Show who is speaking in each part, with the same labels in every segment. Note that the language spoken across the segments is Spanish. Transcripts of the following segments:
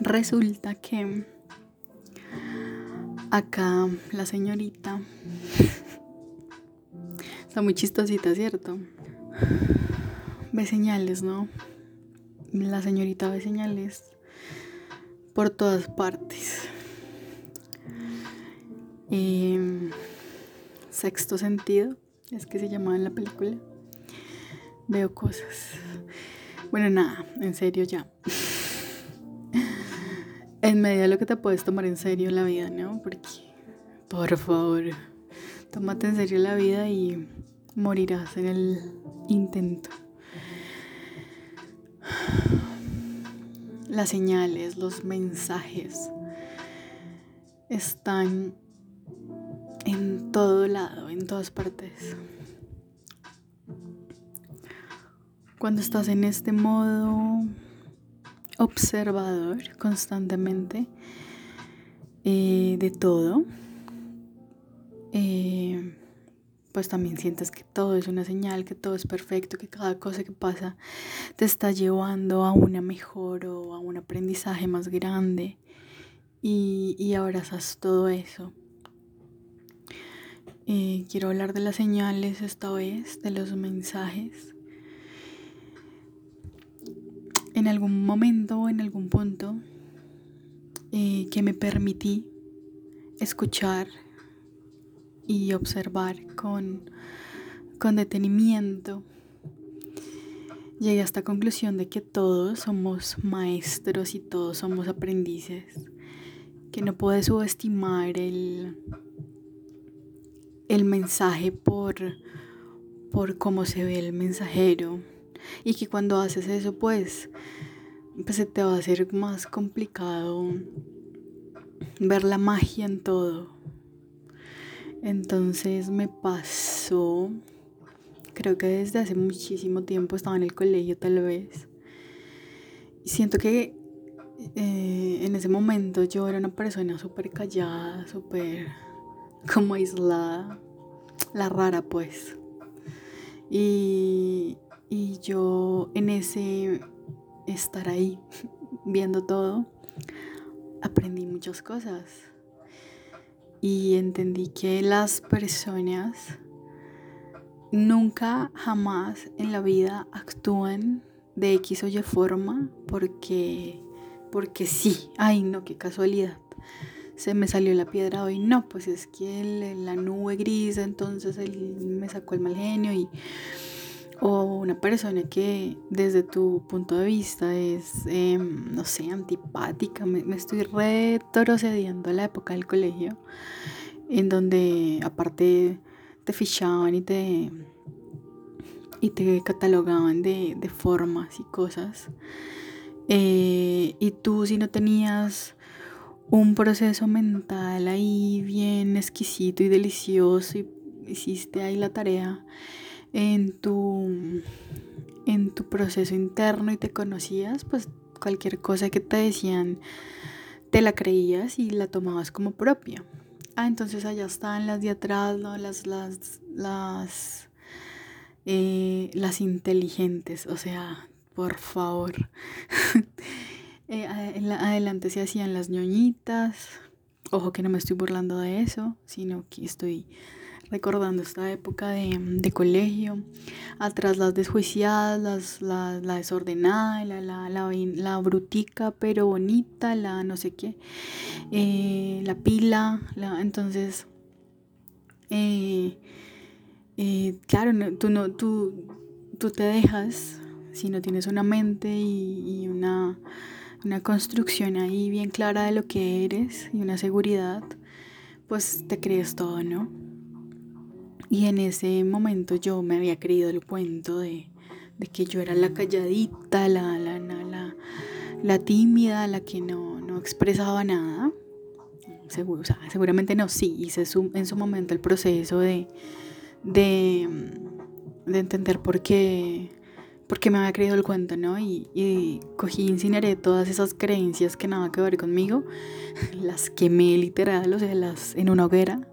Speaker 1: Resulta que acá la señorita está muy chistosita, ¿cierto? Ve señales, ¿no? La señorita ve señales por todas partes. Em, sexto sentido, es que se llamaba en la película. Veo cosas. Bueno, nada, en serio ya en medio de lo que te puedes tomar en serio la vida, ¿no? Porque, por favor, tómate en serio la vida y morirás en el intento. Las señales, los mensajes están en todo lado, en todas partes. Cuando estás en este modo observador constantemente eh, de todo, eh, pues también sientes que todo es una señal, que todo es perfecto, que cada cosa que pasa te está llevando a una mejor o a un aprendizaje más grande. Y, abrazas todo eso. Eh, quiero hablar de las señales esta vez, de los mensajes en algún momento en algún punto eh, que me permití escuchar y observar con, con detenimiento, llegué a esta conclusión de que todos somos maestros y todos somos aprendices, que no puedes subestimar el, el mensaje por, por cómo se ve el mensajero y que cuando haces eso pues, pues se te va a hacer más complicado ver la magia en todo. Entonces me pasó, creo que desde hace muchísimo tiempo estaba en el colegio tal vez. Y siento que eh, en ese momento yo era una persona súper callada, súper como aislada, la rara pues. Y, y yo en ese estar ahí viendo todo, aprendí muchas cosas. Y entendí que las personas nunca, jamás en la vida actúan de X o Y forma porque, porque sí. Ay, no, qué casualidad. Se me salió la piedra hoy. No, pues es que la nube gris, entonces él me sacó el mal genio y o una persona que desde tu punto de vista es, em, no sé, antipática. Me, estoy retrocediendo a la época del colegio, en donde aparte te fichaban y te, y te catalogaban de, formas y cosas. Eh, y tú si no tenías un proceso mental ahí bien exquisito y delicioso y hiciste ahí la tarea en tu, en tu proceso interno y te conocías, pues cualquier cosa que te decían te la creías y la tomabas como propia. Ah, entonces allá están las de atrás, ¿no? las, las, las, eh, las inteligentes, o sea, por favor. eh, adelante se hacían las ñoñitas. Ojo que no me estoy burlando de eso, sino que estoy recordando esta época de, colegio, atrás las desjuiciadas, las, la, desordenada, la, la, la, brutica pero bonita, la no sé qué, eh, la pila, entonces, eh, eh, claro, tú, no, tú, tú te dejas, si no tienes una mente y, una, una construcción ahí bien clara de lo que eres y una seguridad, pues te crees todo, ¿no? Y en ese momento yo me había creído el cuento de, que yo era la calladita, la, la, la, la, tímida, la que no, no expresaba nada. Seguro, seguramente no, sí, hice en su momento el proceso de, de, de entender por qué, por qué me había creído el cuento, ¿no? Y, y cogí, incineré todas esas creencias que nada que ver conmigo, las quemé literal, o sea, en una hoguera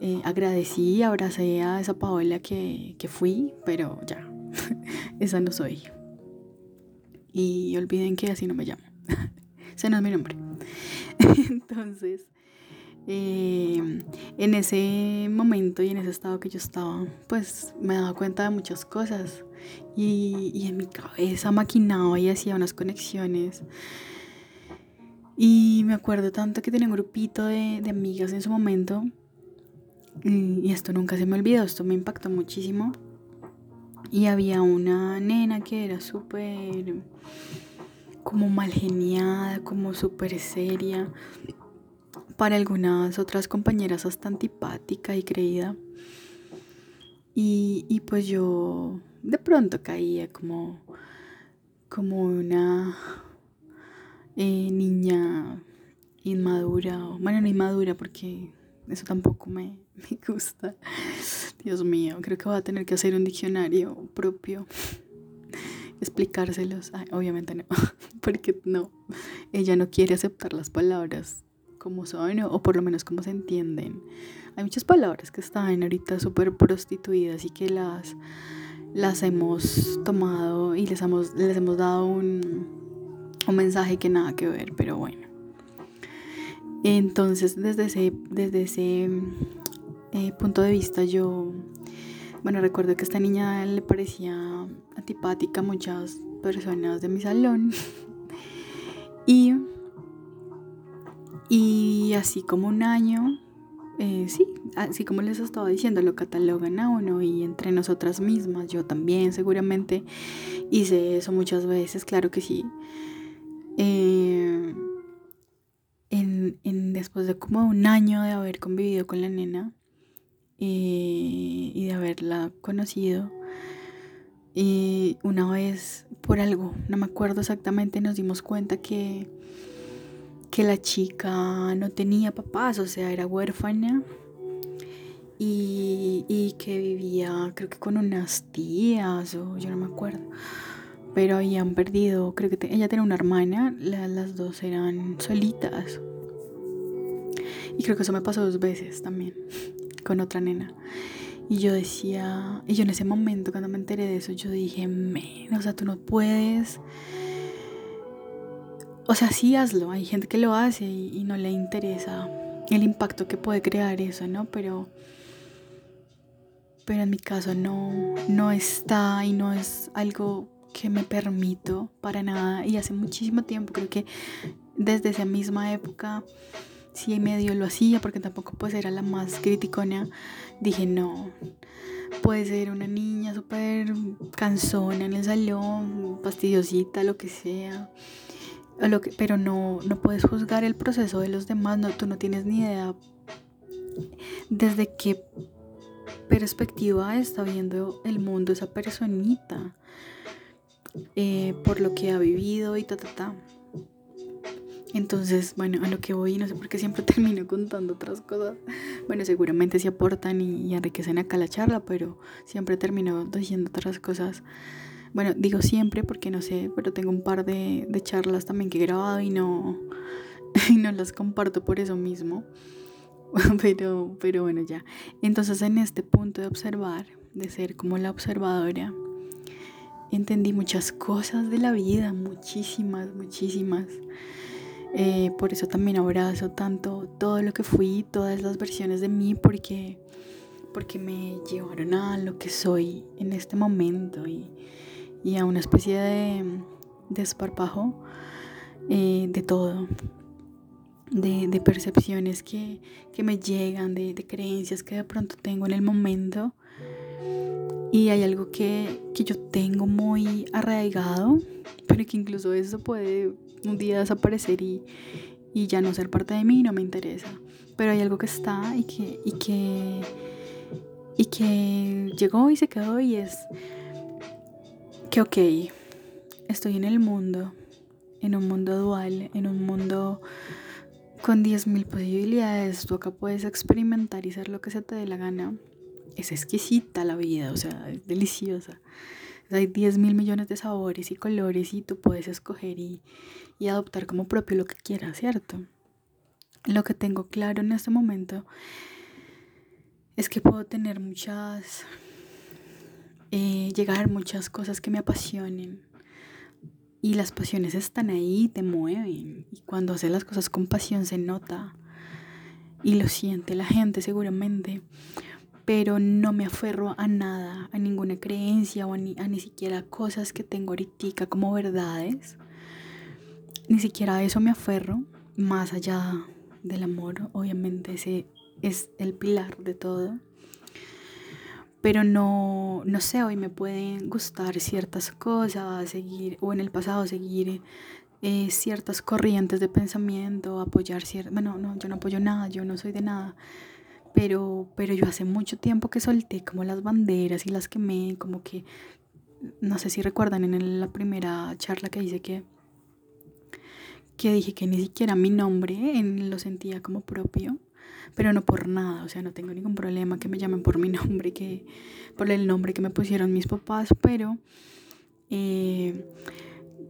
Speaker 1: eh, agradecí, abracé a esa Paola que, que fui, pero ya, esa no soy. Y olviden que así no me llamo. ese no es mi nombre. Entonces, eh, en ese momento y en ese estado que yo estaba, pues me daba cuenta de muchas cosas y, y en mi cabeza maquinaba y hacía unas conexiones. Y me acuerdo tanto que tenía un grupito de, de amigas en su momento y, y esto nunca se me olvidó, esto me impactó muchísimo. Y había una nena que era súper como mal geniada, como súper seria para algunas otras compañeras hasta antipática y creída. Y, pues yo de pronto caía como, como una eh, niña inmadura, bueno, no inmadura porque eso tampoco me, me gusta. Dios mío, creo que voy a tener que hacer un diccionario propio explicárselos. obviamente no, porque no, ella no quiere aceptar las palabras como son o por lo menos como se entienden. Hay muchas palabras que están ahorita súper prostituidas y que las, las hemos tomado y les hemos, les hemos dado un, un mensaje que nada que ver, pero bueno. Entonces, desde ese, desde ese eh, punto de vista, yo, bueno, recuerdo que esta niña le parecía antipática a muchas personas de mi salón. y y así como un año, eh, sí, así como les estaba diciendo, lo catalogan a uno y entre nosotras mismas, yo también seguramente hice eso muchas veces, claro que sí. Eh, en, después de como un año de haber convivido con la nena y de haberla conocido, y una vez por algo, no me acuerdo exactamente, nos dimos cuenta que que la chica no tenía papás, o sea, era huérfana y, que vivía creo que con unas tías o yo no me acuerdo, pero habían perdido, creo que ella tenía una hermana, las dos eran solitas. Y creo que eso me pasó dos veces también con otra nena. Y yo decía, y yo en ese momento cuando me enteré de eso, yo dije, men, o sea, tú no puedes o sea, sí hazlo, hay gente que lo hace y, no le interesa el impacto que puede crear eso, ¿no? Pero, pero en mi caso no, no está y no es algo que me permito para nada. Y hace muchísimo tiempo, creo que desde esa misma época, sí medio lo hacía, porque tampoco pues era la más criticona, dije no. Puede ser una niña súper cansona en el salón, fastidiosita, lo que sea lo que, pero no, no puedes juzgar el proceso de los demás, no, tú no tienes ni idea desde qué perspectiva está viendo el mundo esa personita, eh, por lo que ha vivido y ta, ta, ta. Entonces, bueno, a lo que voy, no sé por qué siempre termino contando otras cosas. Bueno, seguramente sí aportan y, y enriquecen acá la charla, pero siempre termino diciendo otras cosas bueno, digo siempre porque no sé, pero tengo un par de, charlas también que he grabado y no, no las comparto por eso mismo. pero, pero bueno, ya. Entonces en este punto de observar, de ser como la observadora, entendí muchas cosas de la vida, muchísimas, muchísimas. Eh, por eso también abrazo tanto todo lo que fui, todas las versiones de mí, porque, porque me llevaron a lo que soy en este momento. Y, y a una especie de desparpajo eh, de todo, de, percepciones que, me llegan, de, creencias que de pronto tengo en el momento. Y hay algo que, yo tengo muy arraigado, pero que incluso eso puede un día desaparecer y, ya no ser parte de mí, no me interesa. Pero hay algo que está y que, y que, y que llegó y se quedó y es que, ok, estoy en el mundo, en un mundo dual, en un mundo con 10.000 posibilidades, tú acá puedes experimentar y hacer lo que se te dé la gana. Es exquisita la vida, o sea, es deliciosa. Hay 10 mil millones de sabores y colores y tú puedes escoger y, y adoptar como propio lo que quieras, ¿cierto? Lo que tengo claro en este momento es que puedo tener muchas eh, llegar muchas cosas que me apasionen. y las pasiones están ahí, te mueven. Y cuando haces las cosas con pasión se nota. Y lo siente la gente seguramente. Pero no me aferro a nada, a ninguna creencia o a ni, siquiera cosas que tengo ahorita como verdades. Ni siquiera a eso me aferro. Más allá del amor, obviamente ese es el pilar de todo pero no, no sé, hoy me pueden gustar ciertas cosas, seguir, o en el pasado seguir eh, ciertas corrientes de pensamiento, apoyar ciertas, bueno, no, yo no apoyo nada, yo no soy de nada, pero, pero yo hace mucho tiempo que solté como las banderas y las quemé, como que, no sé si recuerdan en la primera charla que hice que, que dije que ni siquiera mi nombre lo sentía como propio pero no por nada, o sea, no tengo ningún problema que me llamen por mi nombre, que por el nombre que me pusieron mis papás, pero eh,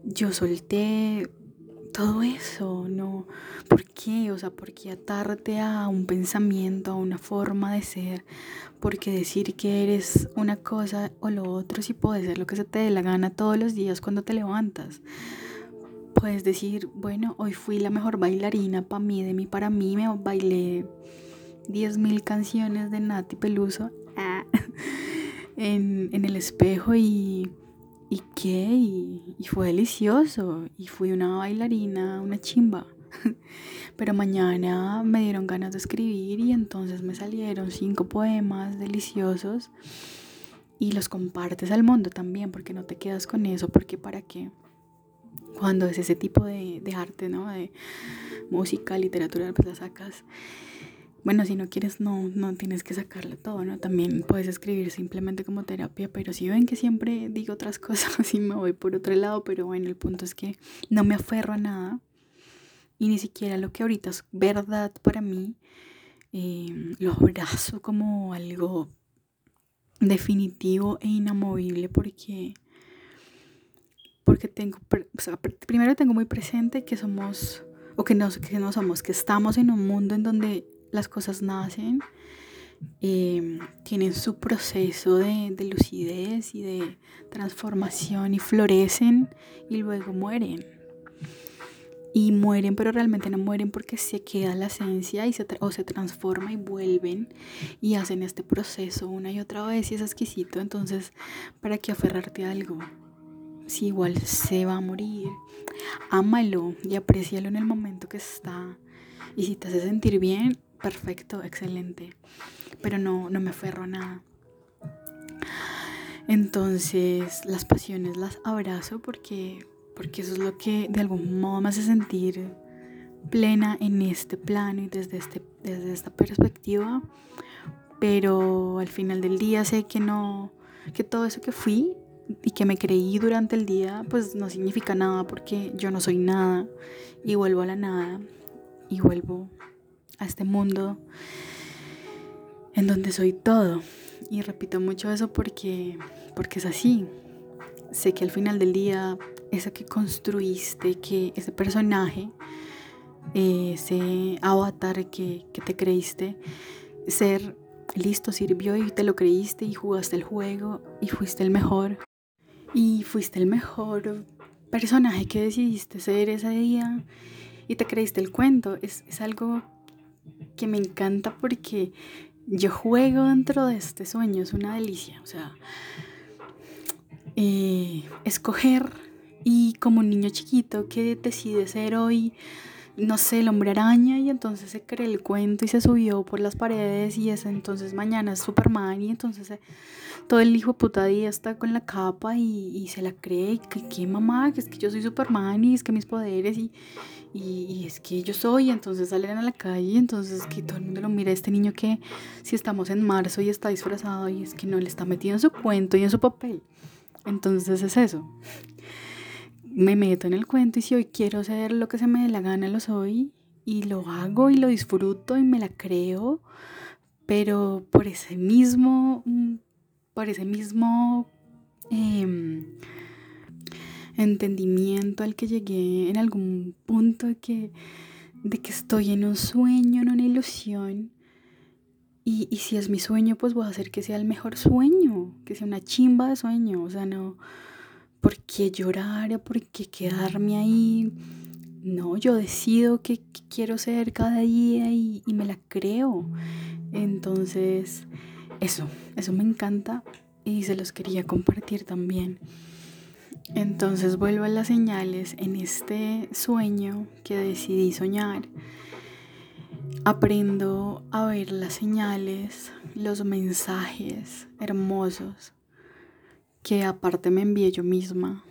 Speaker 1: yo solté todo eso, ¿no? ¿Por qué? O sea, ¿por qué atarte a un pensamiento, a una forma de ser? ¿Por qué decir que eres una cosa o lo otro si puedes ser lo que se te dé la gana todos los días cuando te levantas? Puedes decir, bueno, hoy fui la mejor bailarina para mí, de mí para mí, me bailé 10.000 canciones de Nati Peluso ah, en, el espejo y, y qué, y, fue delicioso, y fui una bailarina, una chimba. Pero mañana me dieron ganas de escribir y entonces me salieron cinco poemas deliciosos y los compartes al mundo también, porque no te quedas con eso, porque para qué cuando es ese tipo de, arte, ¿no? De música, literatura, pues la sacas. Bueno, si no quieres, no, no tienes que sacarle todo, ¿no? También puedes escribir simplemente como terapia, pero si ven que siempre digo otras cosas y me voy por otro lado, pero bueno, el punto es que no me aferro a nada y ni siquiera lo que ahorita es verdad para mí, eh, lo abrazo como algo definitivo e inamovible porque porque tengo, primero tengo muy presente que somos, o que no, que no somos, que estamos en un mundo en donde las cosas nacen, em, tienen su proceso de, de lucidez y de transformación y florecen y luego mueren y mueren, pero realmente no mueren porque se queda la esencia y se o se transforma y vuelven y hacen este proceso una y otra vez y es exquisito. Entonces, ¿para qué aferrarte a algo? si igual se va a morir, ámalo y aprecialo en el momento que está. Y si te hace sentir bien, perfecto, excelente. Pero no, no me aferro a nada. Entonces las pasiones las abrazo porque, porque eso es lo que de algún modo me hace sentir plena en este plano y desde, este, desde esta perspectiva. Pero al final del día sé que no, que todo eso que fui y que me creí durante el día, pues no significa nada porque yo no soy nada y vuelvo a la nada y vuelvo a este mundo en donde soy todo. Y repito mucho eso porque, porque es así. Sé que al final del día, eso que construiste, que ese personaje, ese avatar que, que te creíste, ser listo, sirvió y te lo creíste y jugaste el juego y fuiste el mejor y fuiste el mejor personaje que decidiste ser ese día y te creíste el cuento. Es, algo que me encanta porque yo juego dentro de este sueño, es una delicia. O sea, eh, escoger y como un niño chiquito que decide ser hoy no sé, el hombre araña y entonces se cree el cuento y se subió por las paredes y es entonces mañana es Superman y entonces eh, todo el hijo de puta día está con la capa y, se la cree y que qué mamá, que es que yo soy Superman y es que mis poderes y, y, es que yo soy, entonces salen a la calle y entonces que todo el mundo lo mira, este niño que si estamos en marzo y está disfrazado y es que no le está metido en su cuento y en su papel. Entonces es eso me meto en el cuento y si hoy quiero ser lo que se me dé la gana, lo soy y lo hago y lo disfruto y me la creo, pero por ese mismo, mm, por ese mismo em, entendimiento al que llegué en algún punto de que, de que estoy en un sueño, en una ilusión. Y, y si es mi sueño, pues voy a hacer que sea el mejor sueño, que sea una chimba de sueño. O sea, no, ¿por qué llorar? ¿Por qué quedarme ahí? No, yo decido qué, quiero ser cada día y, y me la creo. Entonces, eso, eso me encanta y se los quería compartir también. Entonces vuelvo a las señales en este sueño que decidí soñar. Aprendo a ver las señales, los mensajes hermosos que aparte me envié yo misma.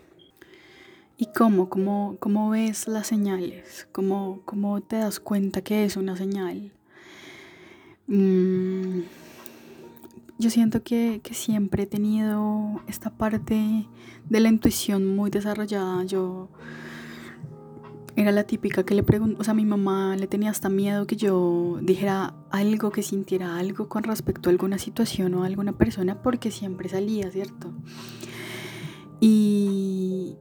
Speaker 1: ¿Y cómo? ¿Cómo, cómo ves las señales? ¿Cómo, ¿Cómo te das cuenta que es una señal? Mm, yo siento que, siempre he tenido esta parte de la intuición muy desarrollada. Yo era la típica que le preguntó, o sea, mi mamá le tenía hasta miedo que yo dijera algo, que sintiera algo con respecto a alguna situación o a alguna persona, porque siempre salía, ¿cierto? Y,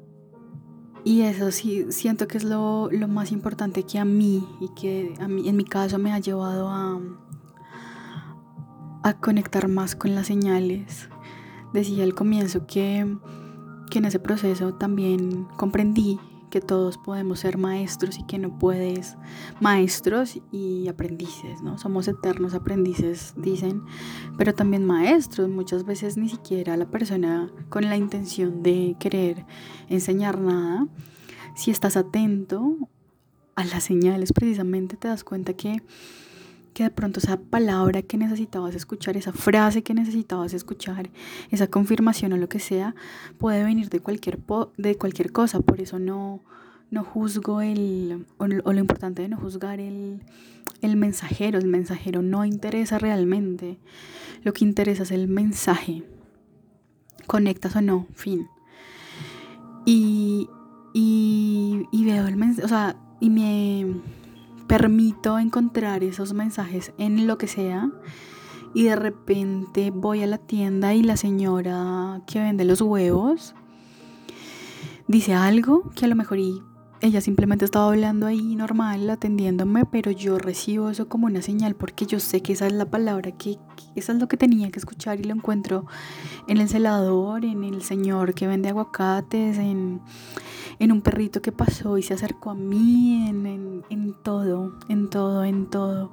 Speaker 1: y eso sí, siento que es lo, lo más importante que a mí y que a mí, en mi caso me ha llevado a, a conectar más con las señales. Decía al comienzo que, que en ese proceso también comprendí que todos podemos ser maestros y que no puedes maestros y aprendices, ¿no? Somos eternos aprendices, dicen, pero también maestros. Muchas veces ni siquiera la persona con la intención de querer enseñar nada. Si estás atento a las señales, precisamente te das cuenta que que de pronto esa palabra que necesitabas escuchar, esa frase que necesitabas escuchar, esa confirmación o lo que sea, puede venir de cualquier, de cualquier cosa. Por eso no, no juzgo el, o, lo importante de no juzgar el, el mensajero. El mensajero no interesa realmente. Lo que interesa es el mensaje. Conectas o no, fin. Y, y veo el mensaje, o sea, y me permito encontrar esos mensajes en lo que sea y de repente voy a la tienda y la señora que vende los huevos dice algo que a lo mejor ella simplemente estaba hablando ahí normal, atendiéndome, pero yo recibo eso como una señal porque yo sé que esa es la palabra, que, que esa es lo que tenía que escuchar y lo encuentro en el celador, en el señor que vende aguacates, en en un perrito que pasó y se acercó a mí, en, todo, en todo, en todo.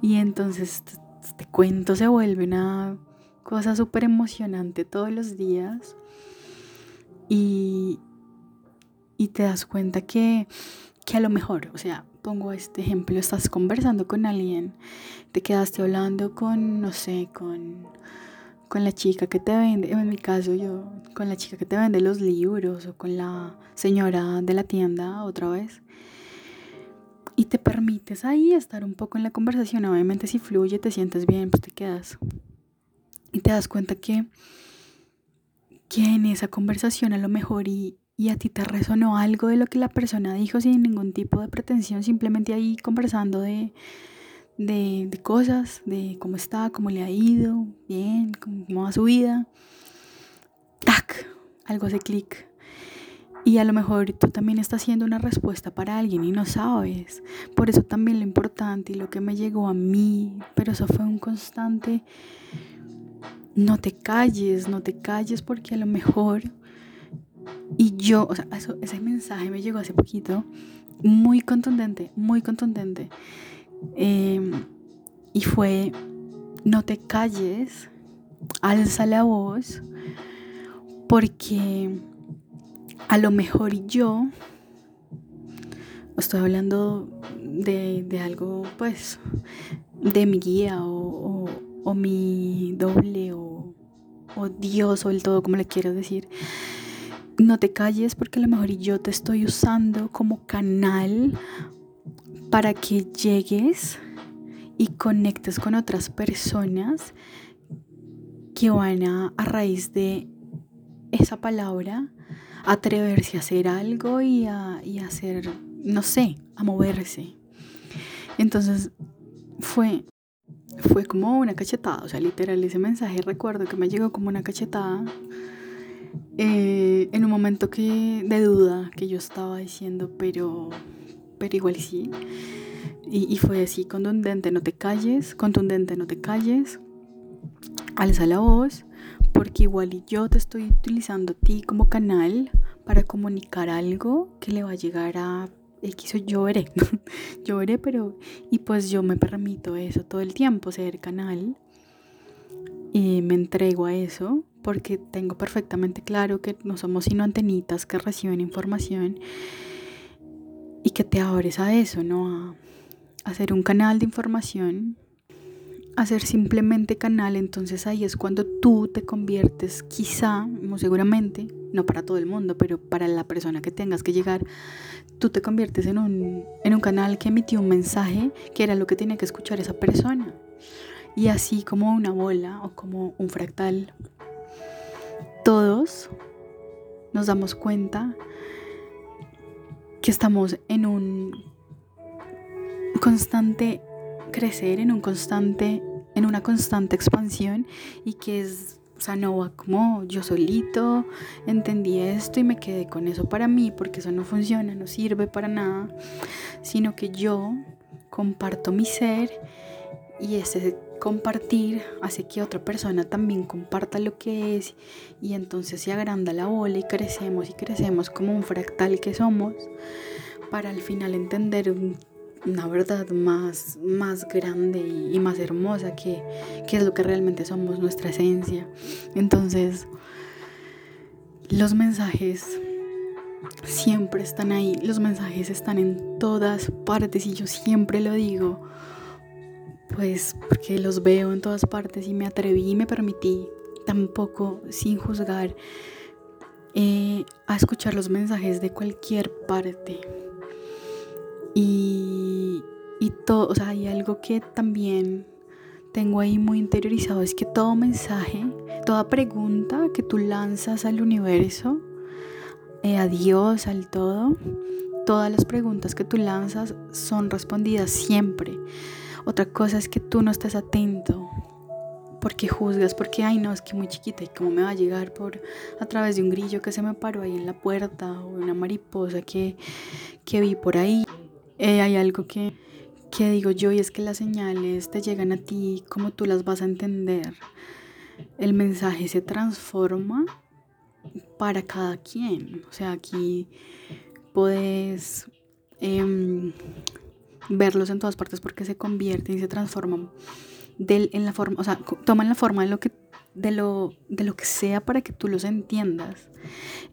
Speaker 1: Y entonces este cuento se vuelve una cosa súper emocionante todos los días. Y, y te das cuenta que, que a lo mejor, o sea, pongo este ejemplo, estás conversando con alguien, te quedaste hablando con, no sé, con con la chica que te vende, en mi caso yo, con la chica que te vende los libros o con la señora de la tienda otra vez. Y te permites ahí estar un poco en la conversación. Obviamente si fluye, te sientes bien, pues te quedas. Y te das cuenta que, que en esa conversación a lo mejor y, y a ti te resonó algo de lo que la persona dijo sin ningún tipo de pretensión, simplemente ahí conversando de de, cosas, de cómo está, cómo le ha ido, bien, cómo va su vida. ¡Tac! Algo hace clic. Y a lo mejor tú también estás haciendo una respuesta para alguien y no sabes. Por eso también lo importante y lo que me llegó a mí, pero eso fue un constante, no te calles, no te calles porque a lo mejor, y yo, o sea, ese mensaje me llegó hace poquito, muy contundente, muy contundente. Em, y fue, no te calles, alza la voz, porque a lo mejor yo, estoy hablando de, algo, pues, de mi guía o, o, mi doble o, o Dios o el todo, como le quiero decir. No te calles porque a lo mejor yo te estoy usando como canal para que llegues y conectes con otras personas que van a, a raíz de esa palabra, atreverse a hacer algo y a, y hacer, no sé, a moverse. Entonces fue, fue como una cachetada, o sea, literal ese mensaje recuerdo que me llegó como una cachetada eh, en un momento que, de duda que yo estaba diciendo, pero pero igual sí. Y, fue así, contundente, no te calles, contundente, no te calles, alza la voz, porque igual yo te estoy utilizando a ti como canal para comunicar algo que le va a llegar a X o yo veré, pero y pues yo me permito eso todo el tiempo, ser canal y me entrego a eso porque tengo perfectamente claro que no somos sino antenitas que reciben información y que te abres a eso, ¿no? A hacer un canal de información, a ser simplemente canal, entonces ahí es cuando tú te conviertes, quizá, muy seguramente, no para todo el mundo, pero para la persona que tengas que llegar, tú te conviertes en un, en un canal que emitió un mensaje que era lo que tenía que escuchar esa persona. Y así como una bola o como un fractal, todos nos damos cuenta que estamos en un constante crecer, en un constante, en una constante expansión y que es, o sea, no va como yo solito entendí esto y me quedé con eso para mí porque eso no funciona, no sirve para nada, sino que yo comparto mi ser y ese compartir hace que otra persona también comparta lo que es y entonces se agranda la bola y crecemos y crecemos como un fractal que somos para al final entender una verdad más, más grande y, más hermosa que, que es lo que realmente somos, nuestra esencia. Entonces, los mensajes siempre están ahí, los mensajes están en todas partes y yo siempre lo digo pues porque los veo en todas partes y me atreví y me permití tampoco sin juzgar eh, a escuchar los mensajes de cualquier parte. Y, y todo, o sea, hay algo que también tengo ahí muy interiorizado, es que todo mensaje, toda pregunta que tú lanzas al universo, eh, a Dios, al todo, todas las preguntas que tú lanzas son respondidas siempre. Otra cosa es que tú no estés atento porque juzgas, porque, ay, no, es que muy chiquita y cómo me va a llegar por a través de un grillo que se me paró ahí en la puerta o una mariposa que, que vi por ahí. Eh, hay algo que, que digo yo y es que las señales te llegan a ti como tú las vas a entender. El mensaje se transforma para cada quien. O sea, aquí puedes em, verlos en todas partes porque se convierten y se transforman del, en la forma, o sea, toman la forma de lo que de lo, de lo que sea para que tú los entiendas.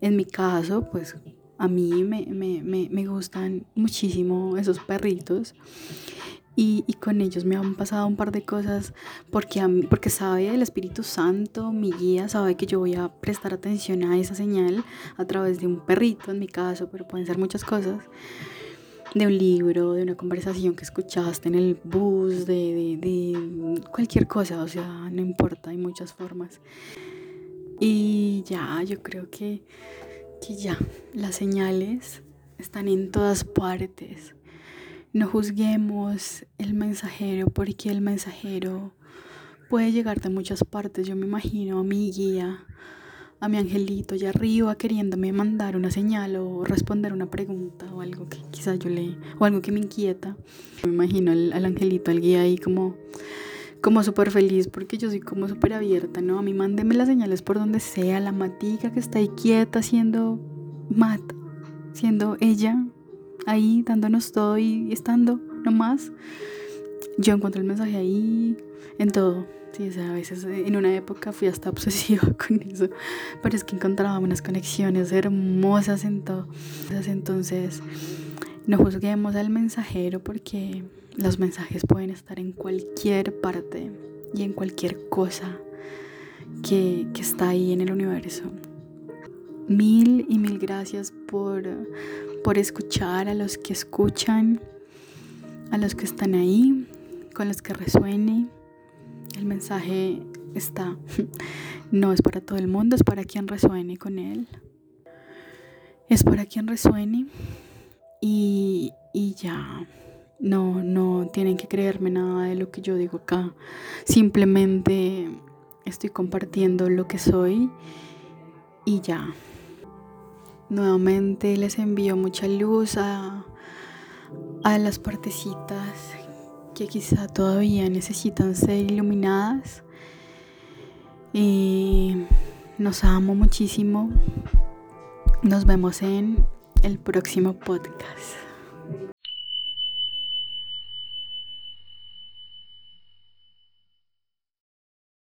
Speaker 1: En mi caso, pues a mí me, me, me, me gustan muchísimo esos perritos y, y, con ellos me han pasado un par de cosas porque, a mí, porque sabe el Espíritu Santo, mi guía, sabe que yo voy a prestar atención a esa señal a través de un perrito en mi caso, pero pueden ser muchas cosas de un libro, de una conversación que escuchaste en el bus, de, de, cualquier cosa, o sea, no importa, hay muchas formas. Y ya, yo creo que, que ya, las señales están en todas partes. No juzguemos el mensajero porque el mensajero puede llegar de muchas partes. Yo me imagino a mi guía a mi angelito allá arriba queriéndome mandar una señal o responder una pregunta o algo que quizás yo le o algo que me inquieta. Me imagino al, angelito, al guía ahí como como súper feliz porque yo soy como súper abierta, ¿no? A mí mándeme las señales por donde sea, la matica que está ahí quieta siendo mat, siendo ella ahí dándonos todo y estando nomás. Yo encuentro el mensaje ahí en todo. Sí, o sea, a veces eh, en una época fui hasta obsesiva con eso, pero es que encontraba unas conexiones hermosas en todo. Entonces, no juzguemos al mensajero porque los mensajes pueden estar en cualquier parte y en cualquier cosa que, que está ahí en el universo. Mil y mil gracias por, por escuchar a los que escuchan, a los que están ahí, con los que resuene mensaje está, no es para todo el mundo, es para quien resuene con él. Es para quien resuene y, y ya. No, no tienen que creerme nada de lo que yo digo acá. Simplemente estoy compartiendo lo que soy y ya. Nuevamente les envío mucha luz a, a las partecitas que quizá todavía necesitan ser iluminadas Y nos amo muchísimo. Nos vemos en el próximo podcast.